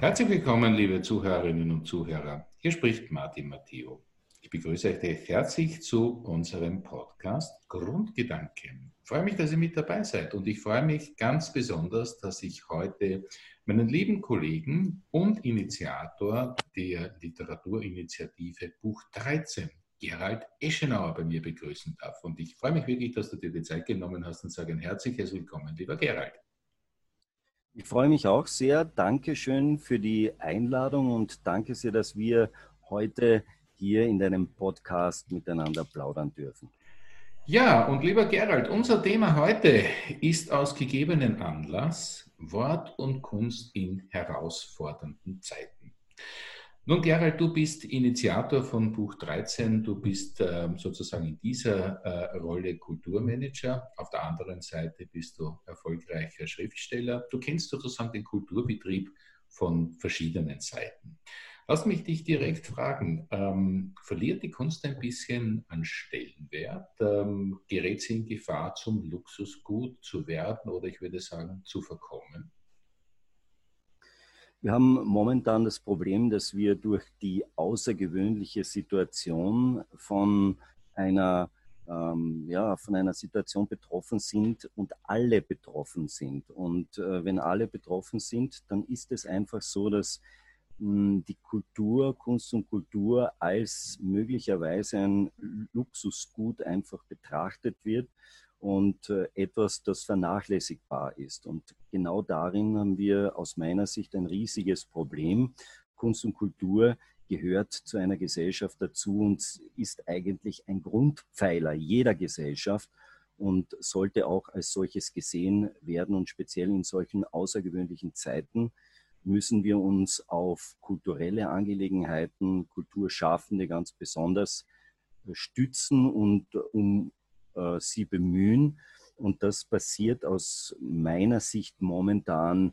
Herzlich willkommen, liebe Zuhörerinnen und Zuhörer. Hier spricht Martin Matteo. Ich begrüße euch herzlich zu unserem Podcast Grundgedanken. Ich freue mich, dass ihr mit dabei seid und ich freue mich ganz besonders, dass ich heute meinen lieben Kollegen und Initiator der Literaturinitiative Buch 13, Gerald Eschenauer, bei mir begrüßen darf. Und ich freue mich wirklich, dass du dir die Zeit genommen hast und sage ein herzliches Willkommen, lieber Gerald. Ich freue mich auch sehr. Dankeschön für die Einladung und danke sehr, dass wir heute hier in deinem Podcast miteinander plaudern dürfen. Ja, und lieber Gerald, unser Thema heute ist aus gegebenen Anlass Wort und Kunst in herausfordernden Zeiten. Nun, Gerald, du bist Initiator von Buch 13. Du bist äh, sozusagen in dieser äh, Rolle Kulturmanager. Auf der anderen Seite bist du erfolgreicher Schriftsteller. Du kennst sozusagen den Kulturbetrieb von verschiedenen Seiten. Lass mich dich direkt fragen, ähm, verliert die Kunst ein bisschen an Stellenwert? Ähm, gerät sie in Gefahr, zum Luxusgut zu werden oder ich würde sagen, zu verkommen? Wir haben momentan das Problem, dass wir durch die außergewöhnliche Situation von einer, ähm, ja, von einer Situation betroffen sind und alle betroffen sind. Und äh, wenn alle betroffen sind, dann ist es einfach so, dass die Kultur, Kunst und Kultur als möglicherweise ein Luxusgut einfach betrachtet wird und äh, etwas, das vernachlässigbar ist. Und genau darin haben wir aus meiner Sicht ein riesiges Problem. Kunst und Kultur gehört zu einer Gesellschaft dazu und ist eigentlich ein Grundpfeiler jeder Gesellschaft und sollte auch als solches gesehen werden und speziell in solchen außergewöhnlichen Zeiten müssen wir uns auf kulturelle Angelegenheiten, Kulturschaffende ganz besonders äh, stützen und um äh, sie bemühen. Und das passiert aus meiner Sicht momentan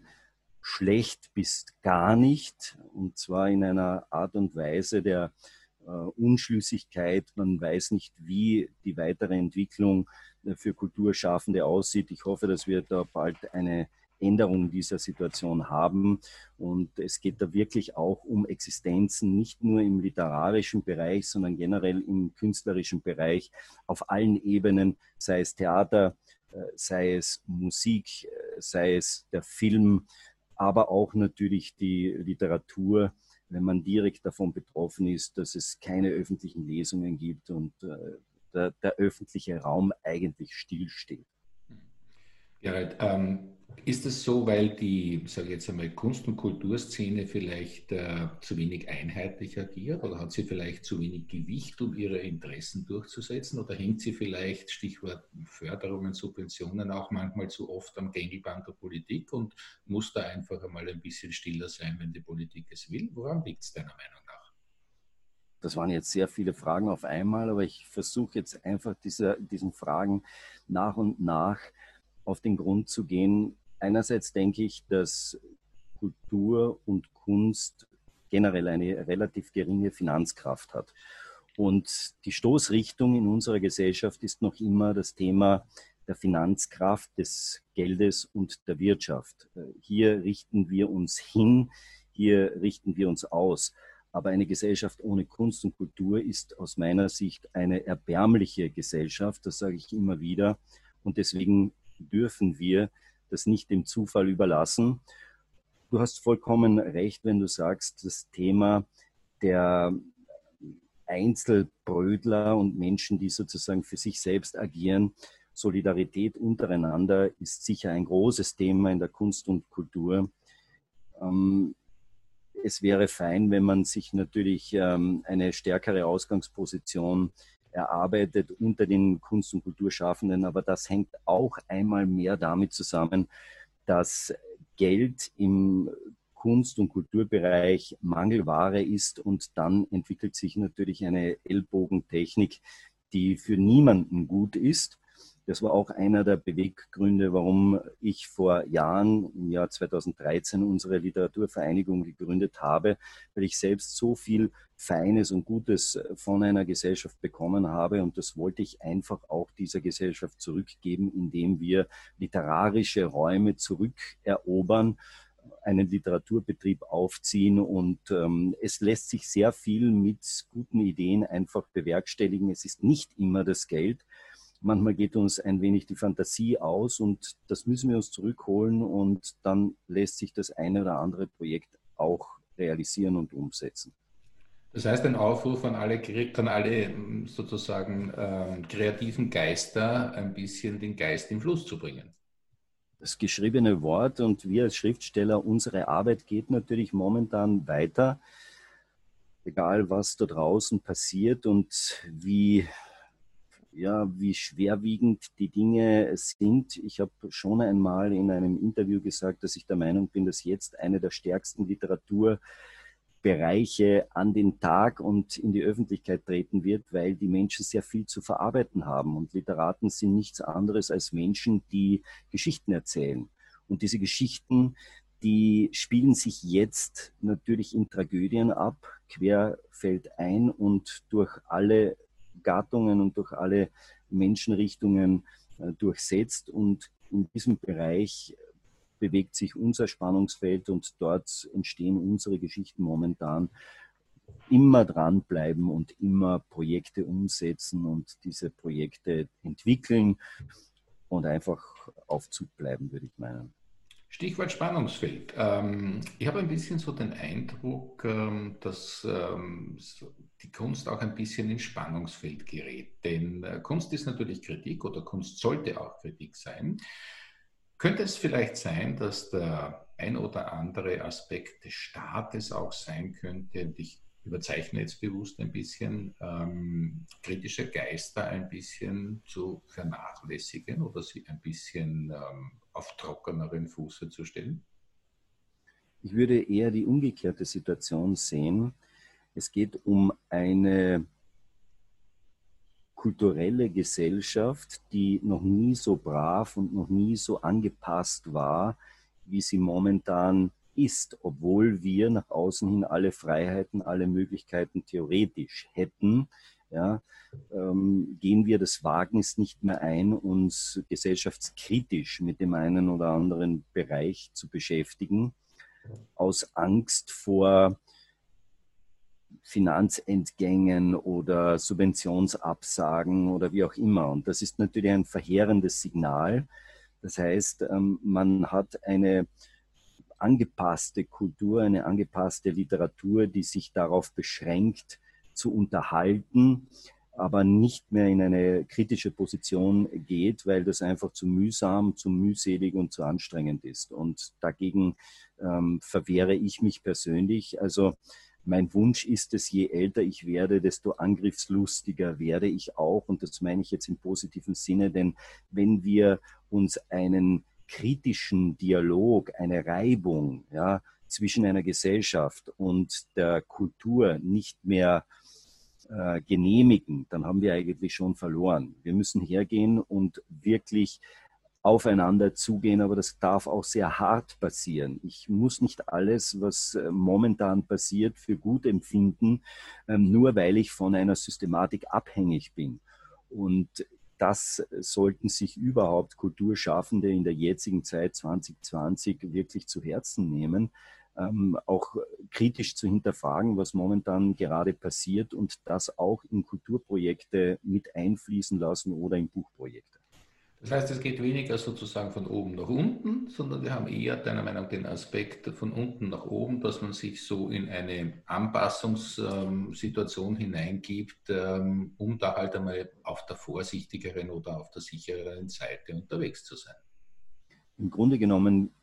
schlecht bis gar nicht. Und zwar in einer Art und Weise der äh, Unschlüssigkeit. Man weiß nicht, wie die weitere Entwicklung für Kulturschaffende aussieht. Ich hoffe, dass wir da bald eine Änderung dieser Situation haben. Und es geht da wirklich auch um Existenzen, nicht nur im literarischen Bereich, sondern generell im künstlerischen Bereich auf allen Ebenen, sei es Theater, äh, sei es Musik, äh, sei es der Film, aber auch natürlich die Literatur, wenn man direkt davon betroffen ist, dass es keine öffentlichen Lesungen gibt und äh, der, der öffentliche Raum eigentlich stillsteht. Gerald, ähm, ist es so, weil die, sage ich jetzt einmal, Kunst- und Kulturszene vielleicht äh, zu wenig einheitlich agiert oder hat sie vielleicht zu wenig Gewicht, um ihre Interessen durchzusetzen oder hängt sie vielleicht, Stichwort Förderungen, Subventionen, auch manchmal zu oft am Gängelband der Politik und muss da einfach einmal ein bisschen stiller sein, wenn die Politik es will? Woran liegt es deiner Meinung nach? Das waren jetzt sehr viele Fragen auf einmal, aber ich versuche jetzt einfach diese, diesen Fragen nach und nach auf den Grund zu gehen, Einerseits denke ich, dass Kultur und Kunst generell eine relativ geringe Finanzkraft hat. Und die Stoßrichtung in unserer Gesellschaft ist noch immer das Thema der Finanzkraft, des Geldes und der Wirtschaft. Hier richten wir uns hin, hier richten wir uns aus. Aber eine Gesellschaft ohne Kunst und Kultur ist aus meiner Sicht eine erbärmliche Gesellschaft, das sage ich immer wieder. Und deswegen dürfen wir das nicht dem Zufall überlassen. Du hast vollkommen recht, wenn du sagst, das Thema der Einzelbrödler und Menschen, die sozusagen für sich selbst agieren, Solidarität untereinander ist sicher ein großes Thema in der Kunst und Kultur. Ähm, es wäre fein, wenn man sich natürlich ähm, eine stärkere Ausgangsposition erarbeitet unter den Kunst- und Kulturschaffenden. Aber das hängt auch einmal mehr damit zusammen, dass Geld im Kunst- und Kulturbereich Mangelware ist und dann entwickelt sich natürlich eine Ellbogentechnik, die für niemanden gut ist. Das war auch einer der Beweggründe, warum ich vor Jahren, im Jahr 2013, unsere Literaturvereinigung gegründet habe, weil ich selbst so viel Feines und Gutes von einer Gesellschaft bekommen habe. Und das wollte ich einfach auch dieser Gesellschaft zurückgeben, indem wir literarische Räume zurückerobern, einen Literaturbetrieb aufziehen und ähm, es lässt sich sehr viel mit guten Ideen einfach bewerkstelligen. Es ist nicht immer das Geld. Manchmal geht uns ein wenig die Fantasie aus und das müssen wir uns zurückholen und dann lässt sich das eine oder andere Projekt auch realisieren und umsetzen. Das heißt, ein Aufruf an alle, an alle ähm, sozusagen ähm, kreativen Geister, ein bisschen den Geist im Fluss zu bringen. Das geschriebene Wort und wir als Schriftsteller, unsere Arbeit geht natürlich momentan weiter, egal was da draußen passiert und wie, ja, wie schwerwiegend die Dinge sind. Ich habe schon einmal in einem Interview gesagt, dass ich der Meinung bin, dass jetzt eine der stärksten Literatur Bereiche an den Tag und in die Öffentlichkeit treten wird, weil die Menschen sehr viel zu verarbeiten haben. Und Literaten sind nichts anderes als Menschen, die Geschichten erzählen. Und diese Geschichten, die spielen sich jetzt natürlich in Tragödien ab, querfeldein und durch alle Gattungen und durch alle Menschenrichtungen äh, durchsetzt. Und in diesem Bereich bewegt sich unser Spannungsfeld und dort entstehen unsere Geschichten momentan. Immer dranbleiben und immer Projekte umsetzen und diese Projekte entwickeln und einfach auf Zug bleiben, würde ich meinen. Stichwort Spannungsfeld. Ähm, ich habe ein bisschen so den Eindruck, ähm, dass ähm, die Kunst auch ein bisschen ins Spannungsfeld gerät. Denn äh, Kunst ist natürlich Kritik oder Kunst sollte auch Kritik sein. Könnte es vielleicht sein, dass der ein oder andere Aspekt des Staates auch sein könnte, und ich überzeichne jetzt bewusst ein bisschen, ähm, kritische Geister ein bisschen zu vernachlässigen oder sie ein bisschen ähm, auf trockeneren Fuße zu stellen? Ich würde eher die umgekehrte Situation sehen. Es geht um eine kulturelle Gesellschaft, die noch nie so brav und noch nie so angepasst war, wie sie momentan ist, obwohl wir nach außen hin alle Freiheiten, alle Möglichkeiten theoretisch hätten, ja, ähm, gehen wir das Wagnis nicht mehr ein, uns gesellschaftskritisch mit dem einen oder anderen Bereich zu beschäftigen, aus Angst vor Finanzentgängen oder Subventionsabsagen oder wie auch immer. Und das ist natürlich ein verheerendes Signal. Das heißt, ähm, man hat eine angepasste Kultur, eine angepasste Literatur, die sich darauf beschränkt, zu unterhalten, aber nicht mehr in eine kritische Position geht, weil das einfach zu mühsam, zu mühselig und zu anstrengend ist. Und dagegen ähm, verwehre ich mich persönlich. Also mein Wunsch ist es, je älter ich werde, desto angriffslustiger werde ich auch. Und das meine ich jetzt im positiven Sinne, denn wenn wir uns einen kritischen Dialog, eine Reibung ja, zwischen einer Gesellschaft und der Kultur nicht mehr äh, genehmigen, dann haben wir eigentlich schon verloren. Wir müssen hergehen und wirklich aufeinander zugehen, aber das darf auch sehr hart passieren. Ich muss nicht alles, was äh, momentan passiert, für gut empfinden, ähm, nur weil ich von einer Systematik abhängig bin. Und das sollten sich überhaupt Kulturschaffende in der jetzigen Zeit 2020 wirklich zu Herzen nehmen, ähm, auch kritisch zu hinterfragen, was momentan gerade passiert und das auch in Kulturprojekte mit einfließen lassen oder in Buchprojekte. Das heißt, es geht weniger sozusagen von oben nach unten, sondern wir haben eher deiner Meinung nach den Aspekt von unten nach oben, dass man sich so in eine Anpassungssituation hineingibt, ähm, um da halt einmal auf der vorsichtigeren oder auf der sichereren Seite unterwegs zu sein. Im Grunde genommen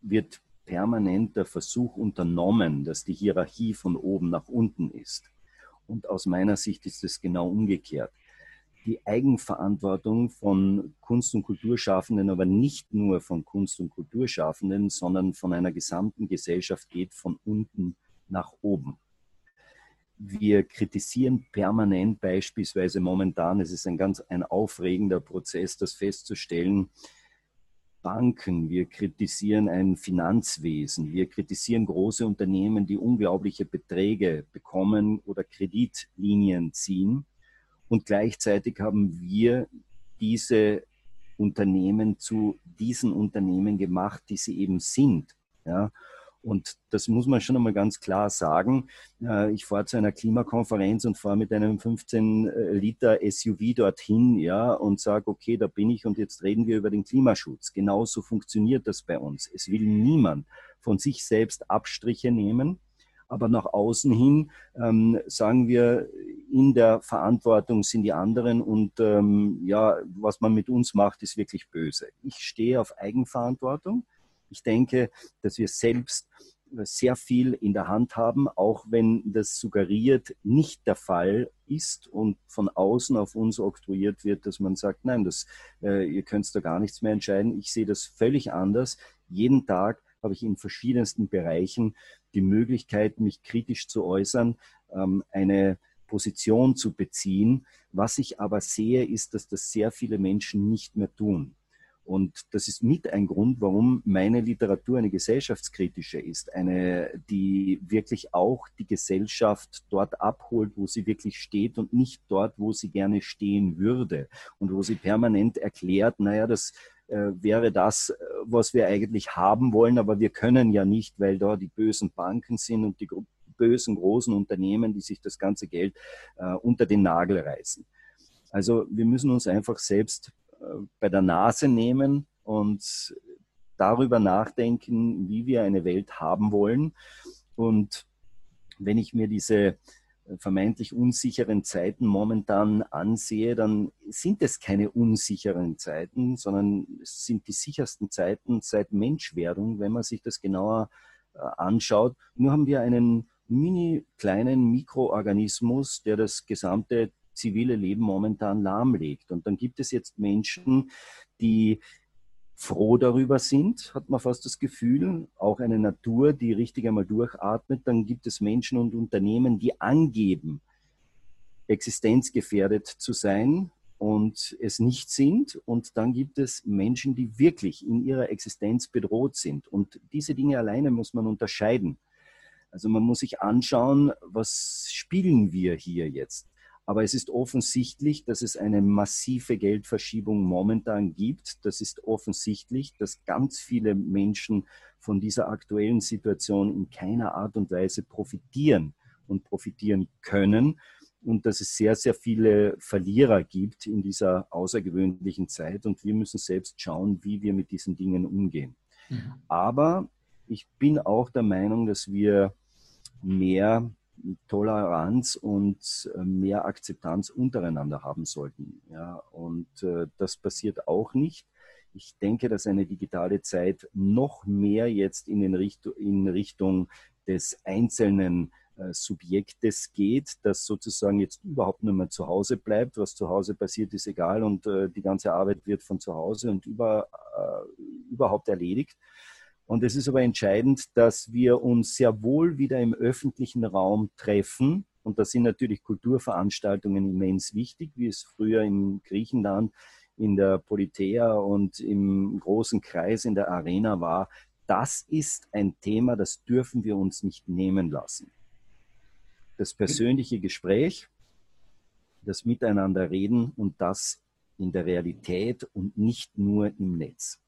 wird permanent der Versuch unternommen, dass die Hierarchie von oben nach unten ist. Und aus meiner Sicht ist es genau umgekehrt die Eigenverantwortung von Kunst- und Kulturschaffenden, aber nicht nur von Kunst- und Kulturschaffenden, sondern von einer gesamten Gesellschaft geht von unten nach oben. Wir kritisieren permanent beispielsweise momentan, es ist ein ganz ein aufregender Prozess, das festzustellen, Banken, wir kritisieren ein Finanzwesen, wir kritisieren große Unternehmen, die unglaubliche Beträge bekommen oder Kreditlinien ziehen und gleichzeitig haben wir diese Unternehmen zu diesen Unternehmen gemacht, die sie eben sind. Ja? Und das muss man schon einmal ganz klar sagen. Äh, ich fahre zu einer Klimakonferenz und fahre mit einem 15 äh, Liter SUV dorthin, ja, und sage, okay, da bin ich und jetzt reden wir über den Klimaschutz. Genauso funktioniert das bei uns. Es will niemand von sich selbst Abstriche nehmen. Aber nach außen hin ähm, sagen wir, in der Verantwortung sind die anderen und ähm, ja, was man mit uns macht, ist wirklich böse. Ich stehe auf Eigenverantwortung. Ich denke, dass wir selbst sehr viel in der Hand haben, auch wenn das suggeriert nicht der Fall ist und von außen auf uns oktroyiert wird, dass man sagt, nein, das, äh, ihr könnt da gar nichts mehr entscheiden. Ich sehe das völlig anders. Jeden Tag habe ich in verschiedensten Bereichen die Möglichkeit, mich kritisch zu äußern, ähm, eine Position zu beziehen. Was ich aber sehe, ist, dass das sehr viele Menschen nicht mehr tun. Und das ist mit ein Grund, warum meine Literatur eine gesellschaftskritische ist, eine, die wirklich auch die Gesellschaft dort abholt, wo sie wirklich steht und nicht dort, wo sie gerne stehen würde und wo sie permanent erklärt, naja, das äh, wäre das, was wir eigentlich haben wollen, aber wir können ja nicht, weil da die bösen Banken sind und die bösen großen Unternehmen, die sich das ganze Geld äh, unter den Nagel reißen. Also wir müssen uns einfach selbst bei der Nase nehmen und darüber nachdenken, wie wir eine Welt haben wollen. Und wenn ich mir diese vermeintlich unsicheren Zeiten momentan ansehe, dann sind es keine unsicheren Zeiten, sondern es sind die sichersten Zeiten seit Menschwerdung, wenn man sich das genauer äh, anschaut. Nur haben wir einen mini kleinen Mikroorganismus, der das gesamte zivile Leben momentan lahmlegt. Und dann gibt es jetzt Menschen, die froh darüber sind, hat man fast das Gefühl, auch eine Natur, die richtig einmal durchatmet. Dann gibt es Menschen und Unternehmen, die angeben, existenzgefährdet zu sein und es nicht sind. Und dann gibt es Menschen, die wirklich in ihrer Existenz bedroht sind. Und diese Dinge alleine muss man unterscheiden. Also man muss sich anschauen, was spielen wir hier jetzt? Aber es ist offensichtlich, dass es eine massive Geldverschiebung momentan gibt. Das ist offensichtlich, dass ganz viele Menschen von dieser aktuellen Situation in keiner Art und Weise profitieren und profitieren können. Und dass es sehr, sehr viele Verlierer gibt in dieser außergewöhnlichen Zeit. Und wir müssen selbst schauen, wie wir mit diesen Dingen umgehen. Mhm. Aber ich bin auch der Meinung, dass wir mehr Toleranz und äh, mehr Akzeptanz untereinander haben sollten. Ja, und äh, das passiert auch nicht. Ich denke, dass eine digitale Zeit noch mehr jetzt in, den Richtung, in Richtung des einzelnen äh, Subjektes geht, das sozusagen jetzt überhaupt nicht mehr zu Hause bleibt. Was zu Hause passiert, ist egal und die ganze Arbeit wird von zu Hause und über, äh, überhaupt erledigt. Und es ist aber entscheidend, dass wir uns sehr wohl wieder im öffentlichen Raum treffen. Und da sind natürlich Kulturveranstaltungen immens wichtig, wie es früher in Griechenland in der Politeia und im großen Kreis in der Arena war. Das ist ein Thema, das dürfen wir uns nicht nehmen lassen. Das persönliche Gespräch, das Miteinander reden und das in der Realität und nicht nur im Netz.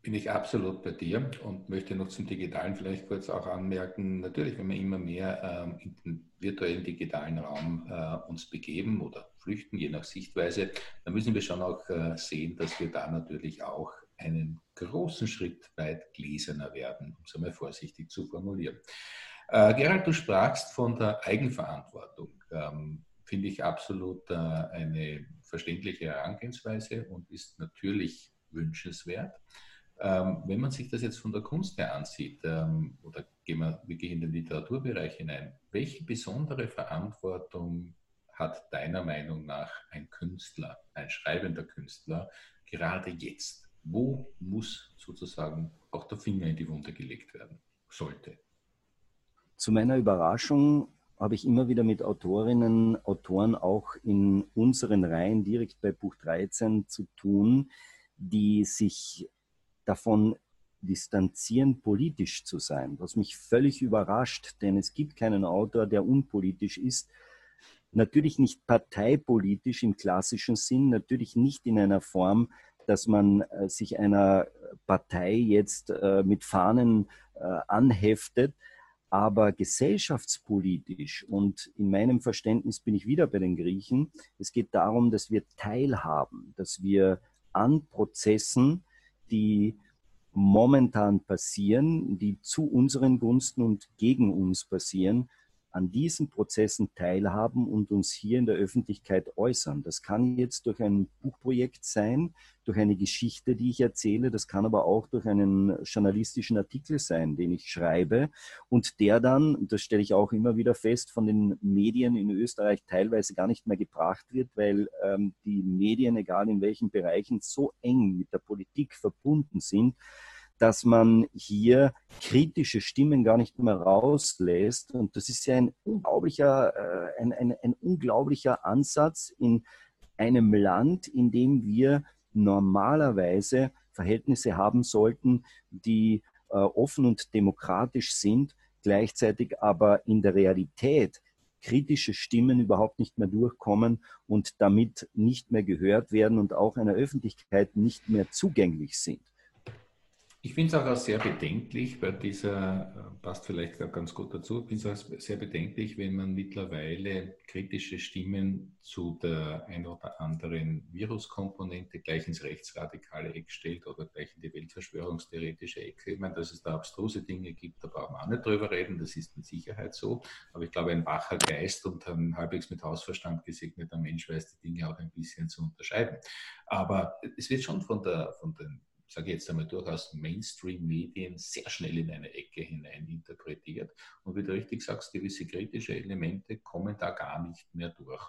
Bin ich absolut bei dir und möchte noch zum Digitalen vielleicht kurz auch anmerken, natürlich, wenn wir immer mehr ähm, in den virtuellen digitalen Raum äh, uns begeben oder flüchten, je nach Sichtweise, dann müssen wir schon auch äh, sehen, dass wir da natürlich auch einen großen Schritt weit gläserner werden, um es einmal vorsichtig zu formulieren. Äh, Gerald, du sprachst von der Eigenverantwortung. Ähm, Finde ich absolut eine verständliche Herangehensweise und ist natürlich wünschenswert. Ähm, wenn man sich das jetzt von der Kunst her ansieht, ähm, oder gehen wir wirklich in den Literaturbereich hinein, welche besondere Verantwortung hat deiner Meinung nach ein Künstler, ein schreibender Künstler, gerade jetzt? Wo muss sozusagen auch der Finger in die Wunde gelegt werden? Sollte. Zu meiner Überraschung habe ich immer wieder mit Autorinnen, Autoren auch in unseren Reihen direkt bei Buch 13 zu tun, die sich davon distanzieren, politisch zu sein, was mich völlig überrascht, denn es gibt keinen Autor, der unpolitisch ist. Natürlich nicht parteipolitisch im klassischen Sinn, natürlich nicht in einer Form, dass man äh, sich einer Partei jetzt äh, mit Fahnen äh, anheftet, aber gesellschaftspolitisch und in meinem Verständnis bin ich wieder bei den Griechen, es geht darum, dass wir teilhaben, dass wir an Prozessen, die momentan passieren, die zu unseren Gunsten und gegen uns passieren, an diesen Prozessen teilhaben und uns hier in der Öffentlichkeit äußern. Das kann jetzt durch ein Buchprojekt sein, durch eine Geschichte, die ich erzähle, das kann aber auch durch einen journalistischen Artikel sein, den ich schreibe und der dann, das stelle ich auch immer wieder fest, von den Medien in Österreich teilweise gar nicht mehr gebracht wird, weil ähm, die Medien, egal in welchen Bereichen, so eng mit der Politik verbunden sind, dass man hier kritische Stimmen gar nicht mehr rauslässt. Und das ist ja ein unglaublicher, äh, ein, ein, ein unglaublicher Ansatz in einem Land, in dem wir normalerweise Verhältnisse haben sollten, die äh, offen und demokratisch sind, gleichzeitig aber in der Realität kritische Stimmen überhaupt nicht mehr durchkommen und damit nicht mehr gehört werden und auch einer Öffentlichkeit nicht mehr zugänglich sind. Ich finde es auch, sehr bedenklich bei dieser, äh, passt vielleicht ganz gut dazu, ich finde es auch sehr bedenklich, wenn man mittlerweile kritische Stimmen zu der ein oder anderen Viruskomponente gleich ins rechtsradikale Eck stellt oder gleich in die Weltverschwörungstheoretische Ecke. Ich meine, dass es da abstruse Dinge gibt, da brauchen wir auch nicht drüber reden, das ist mit Sicherheit so. Aber ich glaube, ein wacher Geist und ein halbwegs mit Hausverstand gesegneter Mensch weiß die Dinge auch ein bisschen zu unterscheiden. Aber es wird schon von, der, von den sage ich jetzt einmal durchaus Mainstream-Medien sehr schnell in eine Ecke hinein interpretiert. Und wie du richtig sagst, gewisse kritische Elemente kommen da gar nicht mehr durch.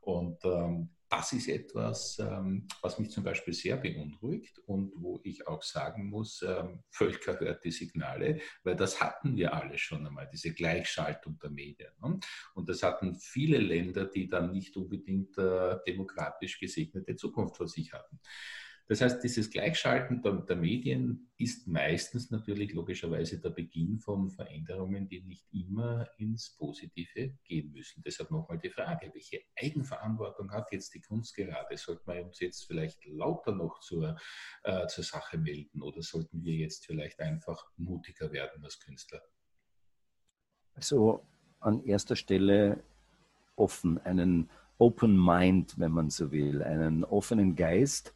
Und ähm, das ist etwas, ähm, was mich zum Beispiel sehr beunruhigt und wo ich auch sagen muss, ähm, Völker hört die Signale, weil das hatten wir alle schon einmal, diese Gleichschaltung der Medien. Ne? Und das hatten viele Länder, die dann nicht unbedingt äh, demokratisch gesegnete Zukunft vor sich hatten. Das heißt, dieses Gleichschalten der, der, Medien ist meistens natürlich logischerweise der Beginn von Veränderungen, die nicht immer ins Positive gehen müssen. Deshalb nochmal die Frage, welche Eigenverantwortung hat jetzt die Kunst gerade? Sollten wir uns jetzt vielleicht lauter noch zur, äh, zur Sache melden oder sollten wir jetzt vielleicht einfach mutiger werden als Künstler? Also an erster Stelle offen, einen Open Mind, wenn man so will, einen offenen Geist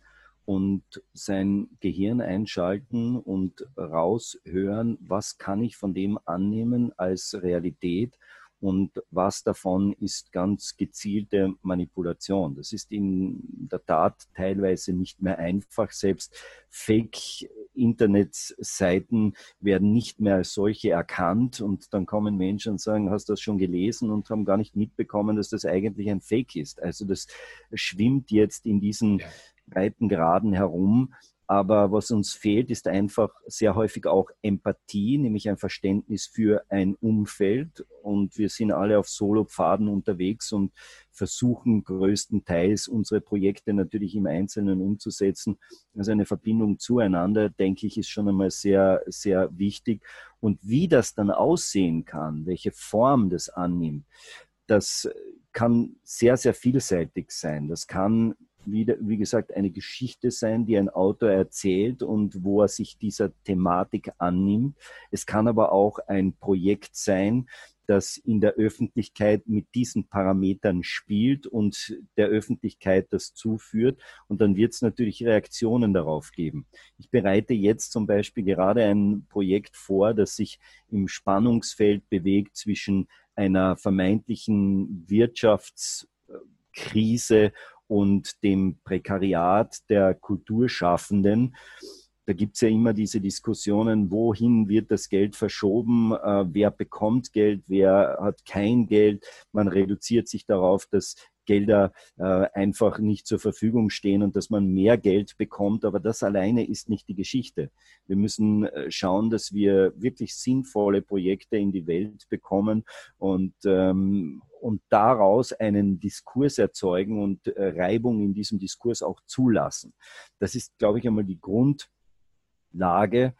und sein Gehirn einschalten und raushören, was kann ich von dem annehmen als Realität und was davon ist ganz gezielte Manipulation. Das ist in der Tat teilweise nicht mehr einfach. Selbst Fake-Internetseiten werden nicht mehr als solche erkannt und dann kommen Menschen und sagen, hast du das schon gelesen und haben gar nicht mitbekommen, dass das eigentlich ein Fake ist. Also das schwimmt jetzt in diesen Breitengraden herum. Aber was uns fehlt, ist einfach sehr häufig auch Empathie, nämlich ein Verständnis für ein Umfeld. Und wir sind alle auf Solopfaden unterwegs und versuchen größtenteils unsere Projekte natürlich im Einzelnen umzusetzen. Also eine Verbindung zueinander, denke ich, ist schon einmal sehr, sehr wichtig. Und wie das dann aussehen kann, welche Form das annimmt, das kann sehr, sehr vielseitig sein. Das kann wieder, wie gesagt, eine Geschichte sein, die ein Autor erzählt und wo er sich dieser Thematik annimmt. Es kann aber auch ein Projekt sein, das in der Öffentlichkeit mit diesen Parametern spielt und der Öffentlichkeit das zuführt. Und dann wird es natürlich Reaktionen darauf geben. Ich bereite jetzt zum Beispiel gerade ein Projekt vor, das sich im Spannungsfeld bewegt zwischen einer vermeintlichen Wirtschaftskrise und dem Prekariat der Kulturschaffenden. Da gibt es ja immer diese Diskussionen, wohin wird das Geld verschoben, äh, wer bekommt Geld, wer hat kein Geld. Man reduziert sich darauf, dass Gelder äh, einfach nicht zur Verfügung stehen und dass man mehr Geld bekommt. Aber das alleine ist nicht die Geschichte. Wir müssen äh, schauen, dass wir wirklich sinnvolle Projekte in die Welt bekommen und ähm, und daraus einen Diskurs erzeugen und äh, Reibung in diesem Diskurs auch zulassen. Das ist, glaube ich, einmal die Grundlage,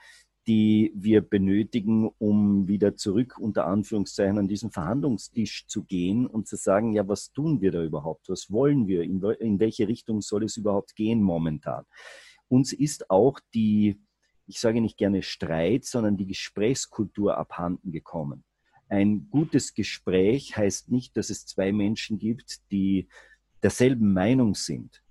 die wir benötigen, um wieder zurück unter Anführungszeichen an diesen Verhandlungstisch zu gehen und zu sagen, ja, was tun wir da überhaupt? Was wollen wir? In, in welche Richtung soll es überhaupt gehen momentan? uns ist auch die, ich sage nicht gerne Streit, sondern die Gesprächskultur abhanden gekommen. Ein gutes Gespräch heißt nicht, dass es zwei Menschen gibt, die derselben Meinung sind,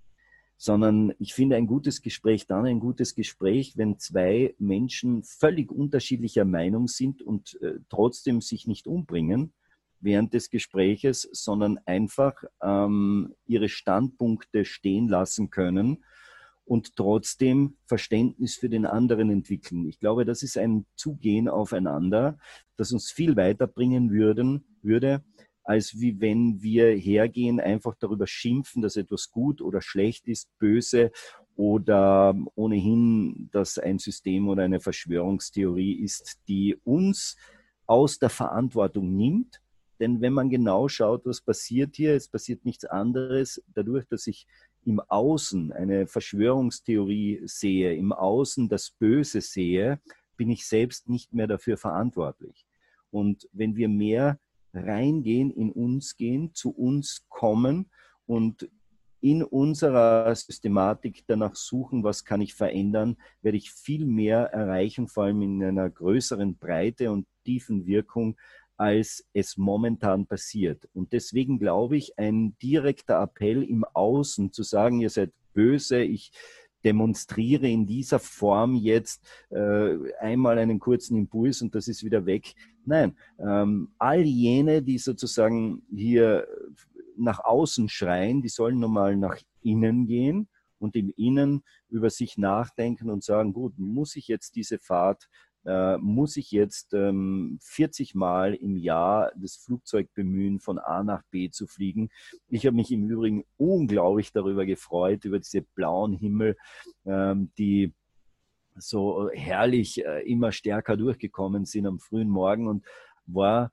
sondern ich finde ein gutes Gespräch dann ein gutes Gespräch, wenn zwei Menschen völlig unterschiedlicher Meinung sind und äh, trotzdem sich nicht umbringen während des Gespräches, sondern einfach ähm, ihre Standpunkte stehen lassen können und trotzdem Verständnis für den anderen entwickeln. Ich glaube, das ist ein Zugehen aufeinander, das uns viel weiterbringen würden, würde, als wie wenn wir hergehen, einfach darüber schimpfen, dass etwas gut oder schlecht ist, böse oder ohnehin, dass ein System oder eine Verschwörungstheorie ist, die uns aus der Verantwortung nimmt. Denn wenn man genau schaut, was passiert hier, es passiert nichts anderes, dadurch, dass ich im Außen eine Verschwörungstheorie sehe, im Außen das Böse sehe, bin ich selbst nicht mehr dafür verantwortlich. Und wenn wir mehr reingehen, in uns gehen, zu uns kommen und in unserer Systematik danach suchen, was kann ich verändern, werde ich viel mehr erreichen, vor allem in einer größeren Breite und tiefen Wirkung, als es momentan passiert. Und deswegen glaube ich, ein direkter Appell im Außen zu sagen, ihr seid böse, ich demonstriere in dieser Form jetzt äh, einmal einen kurzen Impuls und das ist wieder weg. Nein, ähm, all jene, die sozusagen hier nach außen schreien, die sollen nun mal nach innen gehen und im Innen über sich nachdenken und sagen, gut, muss ich jetzt diese Fahrt äh, muss ich jetzt ähm, 40 Mal im Jahr das Flugzeug bemühen, von A nach B zu fliegen. Ich habe mich im Übrigen unglaublich darüber gefreut, über diese blauen Himmel, ähm, die so herrlich äh, immer stärker durchgekommen sind am frühen Morgen und war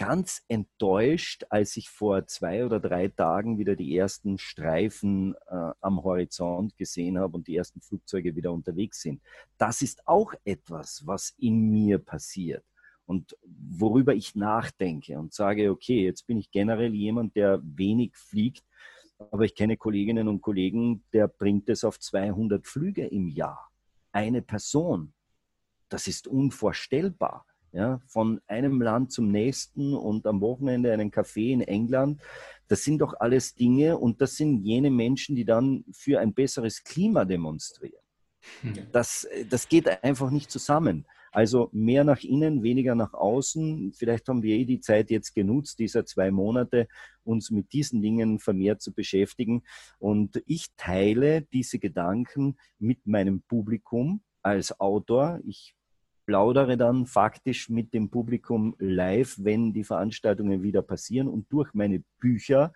ganz enttäuscht, als ich vor zwei oder drei Tagen wieder die ersten Streifen äh, am Horizont gesehen habe und die ersten Flugzeuge wieder unterwegs sind. Das ist auch etwas, was in mir passiert und worüber ich nachdenke und sage, okay, jetzt bin ich generell jemand, der wenig fliegt, aber ich kenne Kolleginnen und Kollegen, der bringt es auf 200 Flüge im Jahr. Eine Person. Das ist unvorstellbar ja, von einem Land zum nächsten und am Wochenende einen Café in England. Das sind doch alles Dinge und das sind jene Menschen, die dann für ein besseres Klima demonstrieren. Das, das geht einfach nicht zusammen. Also mehr nach innen, weniger nach außen. Vielleicht haben wir eh die Zeit jetzt genutzt, dieser zwei Monate, uns mit diesen Dingen vermehrt zu beschäftigen. Und ich teile diese Gedanken mit meinem Publikum als Autor. Ich plaudere dann faktisch mit dem Publikum live, wenn die Veranstaltungen wieder passieren und durch meine Bücher.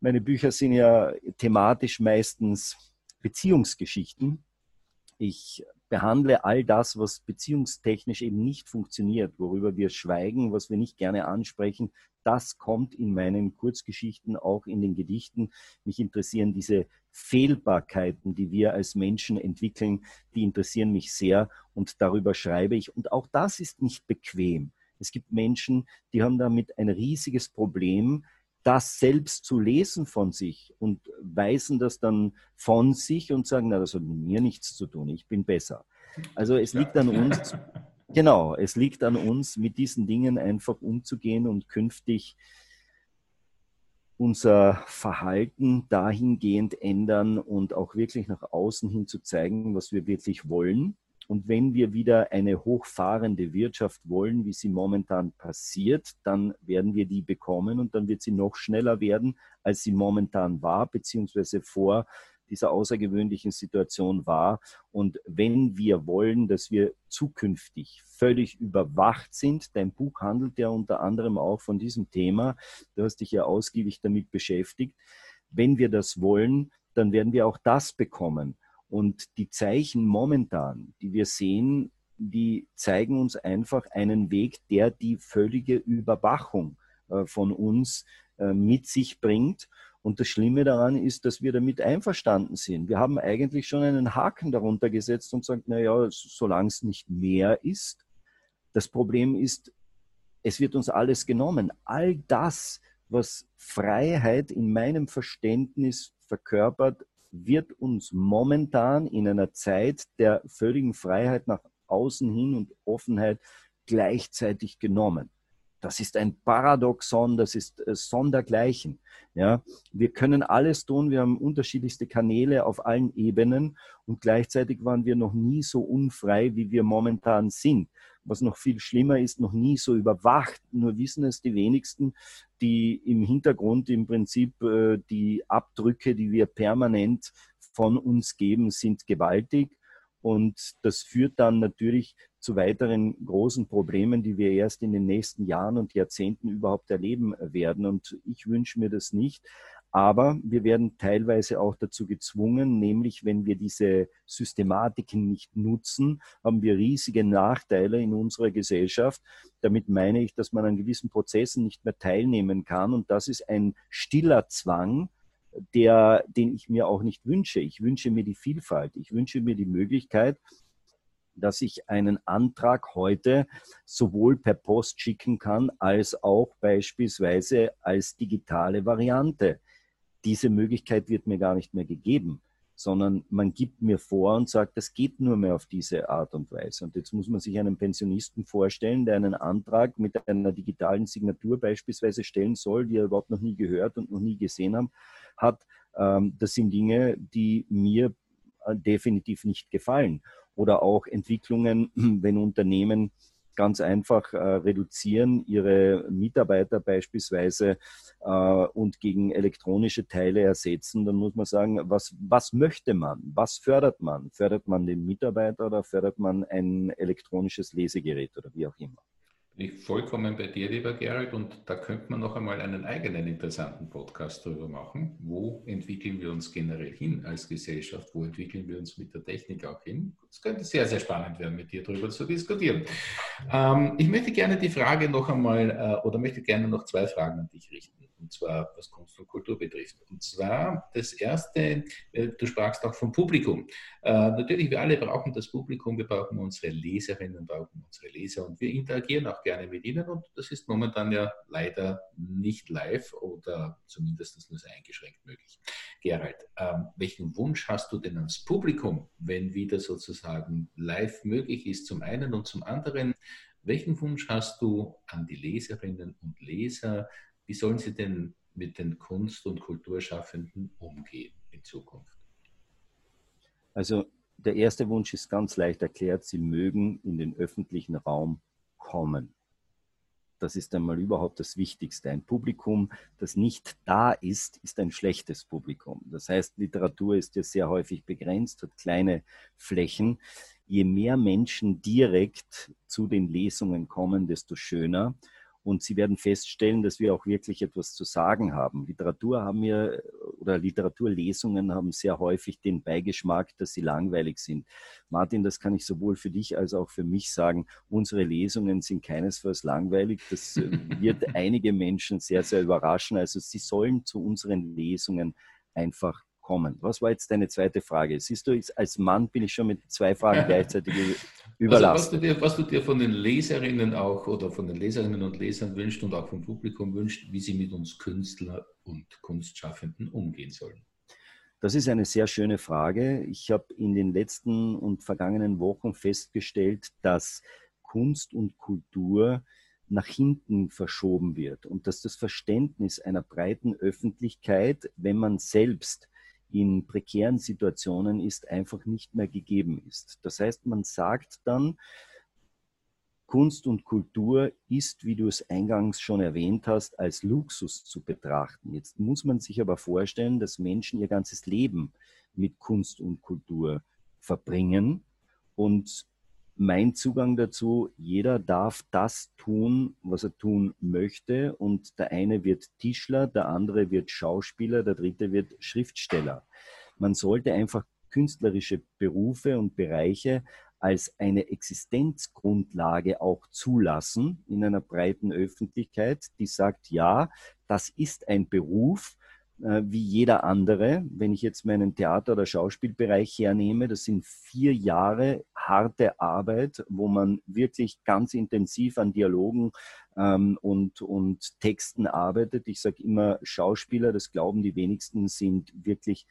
Meine Bücher sind ja thematisch meistens Beziehungsgeschichten. Ich behandle all das, was beziehungstechnisch eben nicht funktioniert, worüber wir schweigen, was wir nicht gerne ansprechen, das kommt in meinen Kurzgeschichten, auch in den Gedichten. Mich interessieren diese Fehlbarkeiten, die wir als Menschen entwickeln, die interessieren mich sehr und darüber schreibe ich. Und auch das ist nicht bequem. Es gibt Menschen, die haben damit ein riesiges Problem, das selbst zu lesen von sich und weisen das dann von sich und sagen, na, das hat mit mir nichts zu tun, ich bin besser. Also es liegt an uns, genau, es liegt an uns, mit diesen Dingen einfach umzugehen und künftig unser Verhalten dahingehend ändern und auch wirklich nach außen hin zu zeigen, was wir wirklich wollen und wenn wir wieder eine hochfahrende Wirtschaft wollen, wie sie momentan passiert, dann werden wir die bekommen und dann wird sie noch schneller werden, als sie momentan war, beziehungsweise vor dieser außergewöhnlichen Situation war. Und wenn wir wollen, dass wir zukünftig völlig überwacht sind, dein Buch handelt ja unter anderem auch von diesem Thema, du hast dich ja ausgiebig damit beschäftigt, wenn wir das wollen, dann werden wir auch das bekommen. Und die Zeichen momentan, die wir sehen, die zeigen uns einfach einen Weg, der die völlige Überwachung äh, von uns äh, mit sich bringt. Und das Schlimme daran ist, dass wir damit einverstanden sind. Wir haben eigentlich schon einen Haken darunter gesetzt und sagt, naja, solange es nicht mehr ist. Das Problem ist, es wird uns alles genommen. All das, was Freiheit in meinem Verständnis verkörpert, wird uns momentan in einer Zeit der völligen Freiheit nach außen hin und Offenheit gleichzeitig genommen. Das ist ein Paradoxon, das ist äh, sondergleichen. Ja, wir können alles tun, wir haben unterschiedlichste Kanäle auf allen Ebenen und gleichzeitig waren wir noch nie so unfrei, wie wir momentan sind. Was noch viel schlimmer ist, noch nie so überwacht. Nur wissen es die wenigsten, die im Hintergrund im Prinzip äh, die Abdrücke, die wir permanent von uns geben, sind gewaltig. Und das führt dann natürlich zu weiteren großen Problemen, die wir erst in den nächsten Jahren und Jahrzehnten überhaupt erleben werden. Und ich wünsche mir das nicht. Aber wir werden teilweise auch dazu gezwungen, nämlich wenn wir diese Systematiken nicht nutzen, haben wir riesige Nachteile in unserer Gesellschaft. Damit meine ich, dass man an gewissen Prozessen nicht mehr teilnehmen kann. Und das ist ein stiller Zwang, der, den ich mir auch nicht wünsche. Ich wünsche mir die Vielfalt. Ich wünsche mir die Möglichkeit, dass ich einen Antrag heute sowohl per Post schicken kann, als auch beispielsweise als digitale Variante. Diese Möglichkeit wird mir gar nicht mehr gegeben, sondern man gibt mir vor und sagt, das geht nur mehr auf diese Art und Weise. Und jetzt muss man sich einen Pensionisten vorstellen, der einen Antrag mit einer digitalen Signatur beispielsweise stellen soll, die er überhaupt noch nie gehört und noch nie gesehen haben, hat. Ähm, das sind Dinge, die mir äh, definitiv nicht gefallen oder auch Entwicklungen, wenn Unternehmen ganz einfach äh, reduzieren, ihre Mitarbeiter beispielsweise äh, und gegen elektronische Teile ersetzen, dann muss man sagen, was, was möchte man? Was fördert man? Fördert man den Mitarbeiter oder fördert man ein elektronisches Lesegerät oder wie auch immer? Ich vollkommen bei dir, lieber Gerald, und da könnte man noch einmal einen eigenen interessanten Podcast darüber machen. Wo entwickeln wir uns generell hin als Gesellschaft? Wo entwickeln wir uns mit der Technik auch hin? Es könnte sehr, sehr spannend werden, mit dir darüber zu diskutieren. Ähm, ich möchte gerne die Frage noch einmal, äh, oder möchte gerne noch zwei Fragen an dich richten und zwar was Kunst und Kultur betrifft. Und zwar das erste, äh, du sprachst auch vom Publikum. Äh, natürlich, wir alle brauchen das Publikum, wir brauchen unsere Leserinnen, brauchen unsere Leser und wir interagieren auch gerne mit ihnen und das ist momentan ja leider nicht live oder zumindest nur sehr eingeschränkt möglich. Gerald, ähm, welchen Wunsch hast du denn ans Publikum, wenn wieder sozusagen live möglich ist, zum einen und zum anderen? Welchen Wunsch hast du an die Leserinnen und Leser, wie sollen sie denn mit den Kunst- und Kulturschaffenden umgehen in Zukunft? Also der erste Wunsch ist ganz leicht erklärt, sie mögen in den öffentlichen Raum kommen. Das ist einmal überhaupt das Wichtigste. Ein Publikum, das nicht da ist, ist ein schlechtes Publikum. Das heißt, Literatur ist ja sehr häufig begrenzt, hat kleine Flächen. Je mehr Menschen direkt zu den Lesungen kommen, desto schöner. Und Sie werden feststellen, dass wir auch wirklich etwas zu sagen haben. Literatur haben wir oder Literaturlesungen haben sehr häufig den Beigeschmack, dass sie langweilig sind. Martin, das kann ich sowohl für dich als auch für mich sagen. Unsere Lesungen sind keinesfalls langweilig. Das äh, wird einige Menschen sehr, sehr überraschen. Also Sie sollen zu unseren Lesungen einfach kommen. Was war jetzt deine zweite Frage? Siehst du, als Mann bin ich schon mit zwei Fragen gleichzeitig überlassen. Also was, du dir, was du dir von den Leserinnen auch oder von den Leserinnen und Lesern wünscht und auch vom Publikum wünscht, wie sie mit uns Künstler und Kunstschaffenden umgehen sollen. Das ist eine sehr schöne Frage. Ich habe in den letzten und vergangenen Wochen festgestellt, dass Kunst und Kultur nach hinten verschoben wird und dass das Verständnis einer breiten Öffentlichkeit, wenn man selbst in prekären Situationen ist, einfach nicht mehr gegeben ist. Das heißt, man sagt dann, Kunst und Kultur ist, wie du es eingangs schon erwähnt hast, als Luxus zu betrachten. Jetzt muss man sich aber vorstellen, dass Menschen ihr ganzes Leben mit Kunst und Kultur verbringen und mein Zugang dazu, jeder darf das tun, was er tun möchte. Und der eine wird Tischler, der andere wird Schauspieler, der dritte wird Schriftsteller. Man sollte einfach künstlerische Berufe und Bereiche als eine Existenzgrundlage auch zulassen in einer breiten Öffentlichkeit, die sagt, ja, das ist ein Beruf, äh, wie jeder andere. Wenn ich jetzt meinen Theater- oder Schauspielbereich hernehme, das sind vier Jahre harte Arbeit, wo man wirklich ganz intensiv an Dialogen ähm, und, und Texten arbeitet. Ich sage immer, Schauspieler, das glauben die wenigsten, sind wirklich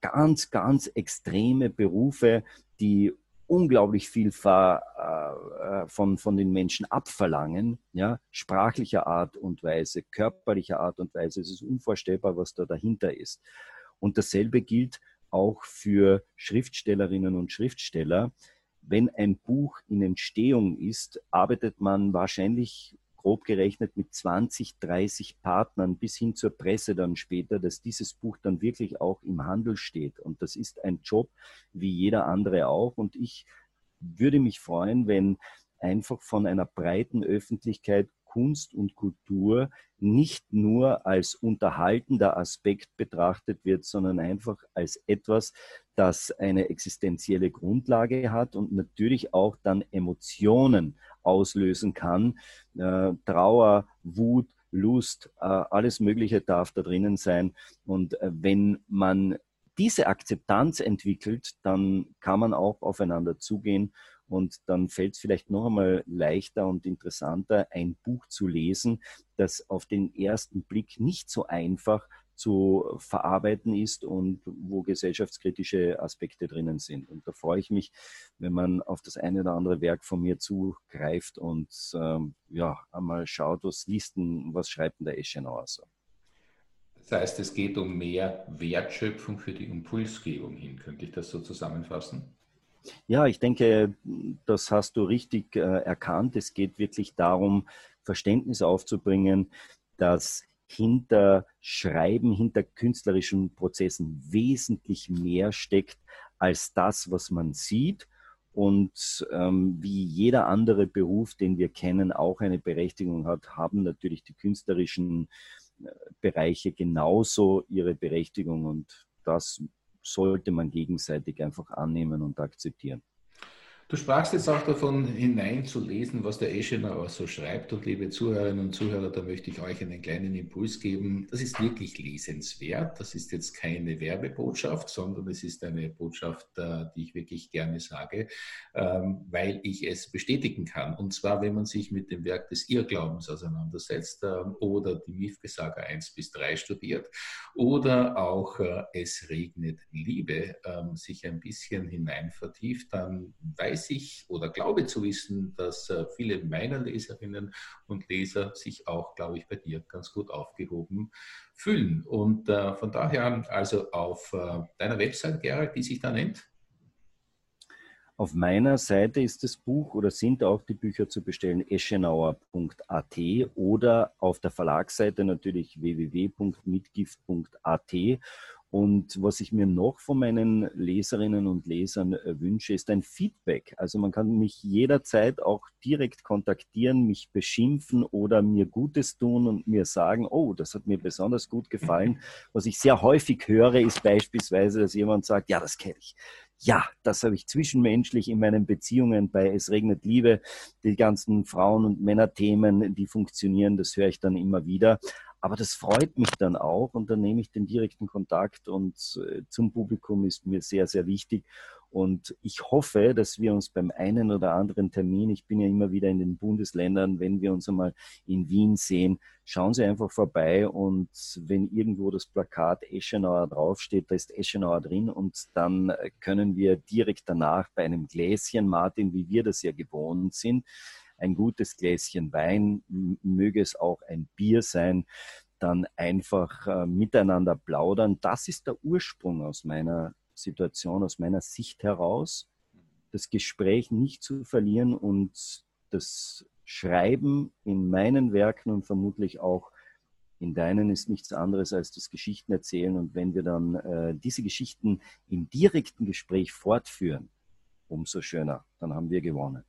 ganz, ganz extreme Berufe, die unglaublich viel äh, von, von den Menschen abverlangen, ja, sprachlicher Art und Weise, körperlicher Art und Weise. Es ist unvorstellbar, was da dahinter ist. Und dasselbe gilt auch für Schriftstellerinnen und Schriftsteller. Wenn ein Buch in Entstehung ist, arbeitet man wahrscheinlich grob gerechnet mit 20, 30 Partnern bis hin zur Presse dann später, dass dieses Buch dann wirklich auch im Handel steht. Und das ist ein Job wie jeder andere auch. Und ich würde mich freuen, wenn einfach von einer breiten Öffentlichkeit Kunst und Kultur nicht nur als unterhaltender Aspekt betrachtet wird, sondern einfach als etwas, das eine existenzielle Grundlage hat und natürlich auch dann Emotionen auslösen kann. Äh, Trauer, Wut, Lust, äh, alles Mögliche darf da drinnen sein. Und äh, wenn man diese Akzeptanz entwickelt, dann kann man auch aufeinander zugehen und dann fällt es vielleicht noch einmal leichter und interessanter, ein Buch zu lesen, das auf den ersten Blick nicht so einfach zu verarbeiten ist und wo gesellschaftskritische Aspekte drinnen sind. Und da freue ich mich, wenn man auf das eine oder andere Werk von mir zugreift und ähm, ja, einmal schaut, was liest denn, was schreibt denn der Eschenauer so. Das heißt, es geht um mehr Wertschöpfung für die Impulsgebung hin. Könnte ich das so zusammenfassen? Ja, ich denke, das hast du richtig äh, erkannt. Es geht wirklich darum, Verständnis aufzubringen, dass hinter Schreiben, hinter künstlerischen Prozessen wesentlich mehr steckt als das, was man sieht. Und ähm, wie jeder andere Beruf, den wir kennen, auch eine Berechtigung hat, haben natürlich die künstlerischen äh, Bereiche genauso ihre Berechtigung. Und das sollte man gegenseitig einfach annehmen und akzeptieren. Du sprachst jetzt auch davon, hineinzulesen, was der Eschenauer so schreibt. Und liebe Zuhörerinnen und Zuhörer, da möchte ich euch einen kleinen Impuls geben. Das ist wirklich lesenswert. Das ist jetzt keine Werbebotschaft, sondern es ist eine Botschaft, äh, die ich wirklich gerne sage, ähm, weil ich es bestätigen kann. Und zwar, wenn man sich mit dem Werk des Irrglaubens auseinandersetzt ähm, oder die Mifke-Saga 1 bis 3 studiert oder auch äh, Es regnet Liebe ähm, sich ein bisschen hinein vertieft, dann weiß weiß ich oder glaube zu wissen, dass äh, viele meiner Leserinnen und Leser sich auch, glaube ich, bei dir ganz gut aufgehoben fühlen. Und äh, von daher also auf äh, deiner Website, Gerald, die sich da nennt? Auf meiner Seite ist das Buch oder sind auch die Bücher zu bestellen, eschenauer.at oder auf der Verlagsseite natürlich www.mitgift.at und was ich mir noch von meinen Leserinnen und Lesern äh, wünsche, ist ein Feedback. Also man kann mich jederzeit auch direkt kontaktieren, mich beschimpfen oder mir Gutes tun und mir sagen, oh, das hat mir besonders gut gefallen. Was ich sehr häufig höre, ist beispielsweise, dass jemand sagt, ja, das kenne ich. Ja, das habe ich zwischenmenschlich in meinen Beziehungen bei Es regnet Liebe, die ganzen Frauen- und Männerthemen, die funktionieren, das höre ich dann immer wieder. Aber das freut mich dann auch und dann nehme ich den direkten Kontakt und äh, zum Publikum ist mir sehr, sehr wichtig. Und ich hoffe, dass wir uns beim einen oder anderen Termin, ich bin ja immer wieder in den Bundesländern, wenn wir uns einmal in Wien sehen, schauen Sie einfach vorbei und wenn irgendwo das Plakat Eschenauer draufsteht, da ist Eschenauer drin und dann äh, können wir direkt danach bei einem Gläschen, Martin, wie wir das ja gewohnt sind, ein gutes Gläschen Wein, möge es auch ein Bier sein, dann einfach äh, miteinander plaudern. Das ist der Ursprung aus meiner Situation, aus meiner Sicht heraus, das Gespräch nicht zu verlieren und das Schreiben in meinen Werken und vermutlich auch in deinen ist nichts anderes als das Geschichten erzählen. Und wenn wir dann äh, diese Geschichten im direkten Gespräch fortführen, umso schöner, dann haben wir gewonnen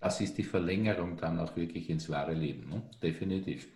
das ist die Verlängerung dann auch wirklich ins wahre Leben. Ne? Definitiv.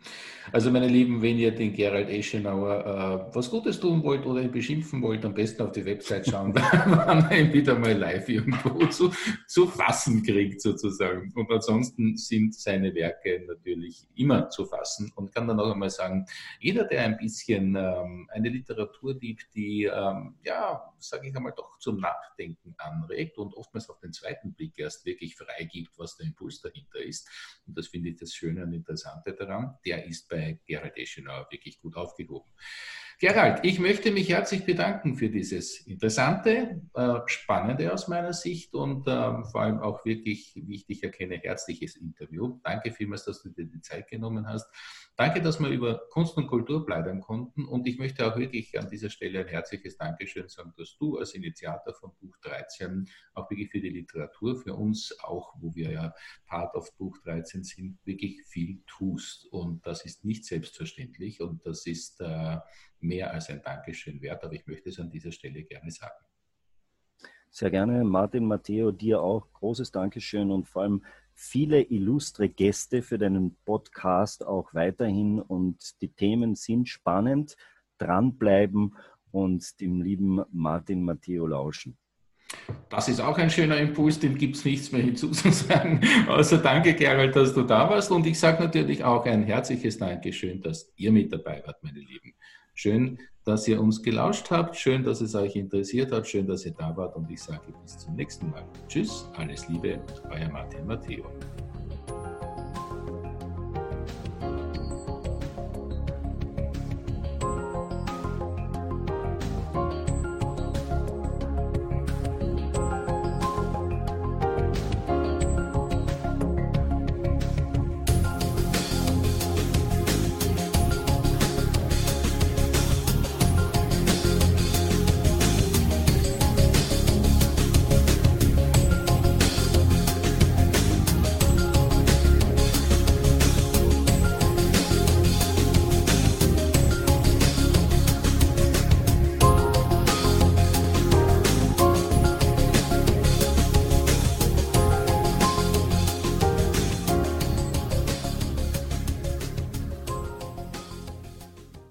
Also meine Lieben, wenn ihr den Gerald Eschenauer äh, was Gutes tun wollt oder ihn beschimpfen wollt, am besten auf die Website schauen, wann er ihn wieder mal live irgendwo zu, zu fassen kriegt sozusagen. Und ansonsten sind seine Werke natürlich immer zu fassen und kann dann auch einmal sagen, jeder, der ein bisschen ähm, eine Literatur liebt, die, ähm, ja, sage ich einmal, doch zum Nachdenken anregt und oftmals auf den zweiten Blick erst wirklich freigibt, was der Impuls dahinter ist. Und das finde ich das Schöne und Interessante daran. Der ist bei Gerald Eschenauer wirklich gut aufgehoben. Gerald, ich möchte mich herzlich bedanken für dieses interessante, äh, spannende aus meiner Sicht und ähm, vor allem auch wirklich, wie ich dich erkenne, herzliches Interview. Danke vielmals, dass du dir die Zeit genommen hast. Danke, dass wir über Kunst und Kultur bleiben konnten und ich möchte auch wirklich an dieser Stelle ein herzliches Dankeschön sagen, dass du als Initiator von Buch 13 auch wirklich für die Literatur, für uns auch, wo wir ja Part of Buch 13 sind, wirklich viel tust und das ist nicht selbstverständlich und das ist äh, mehr als ein Dankeschön wert, aber ich möchte es an dieser Stelle gerne sagen. Sehr gerne, Martin, Matteo, dir auch großes Dankeschön und vor allem viele illustre Gäste für deinen Podcast auch weiterhin und die Themen sind spannend. Dranbleiben und dem lieben Martin Matteo lauschen. Das ist auch ein schöner Impuls, dem gibt es nichts mehr hinzuzusagen. Außer danke, Gerald, dass du da warst. Und ich sage natürlich auch ein herzliches Dankeschön, dass ihr mit dabei wart, meine Lieben. Schön, dass ihr uns gelauscht habt. Schön, dass es euch interessiert hat. Schön, dass ihr da wart. Und ich sage bis zum nächsten Mal. Tschüss, alles Liebe, euer Martin Matteo.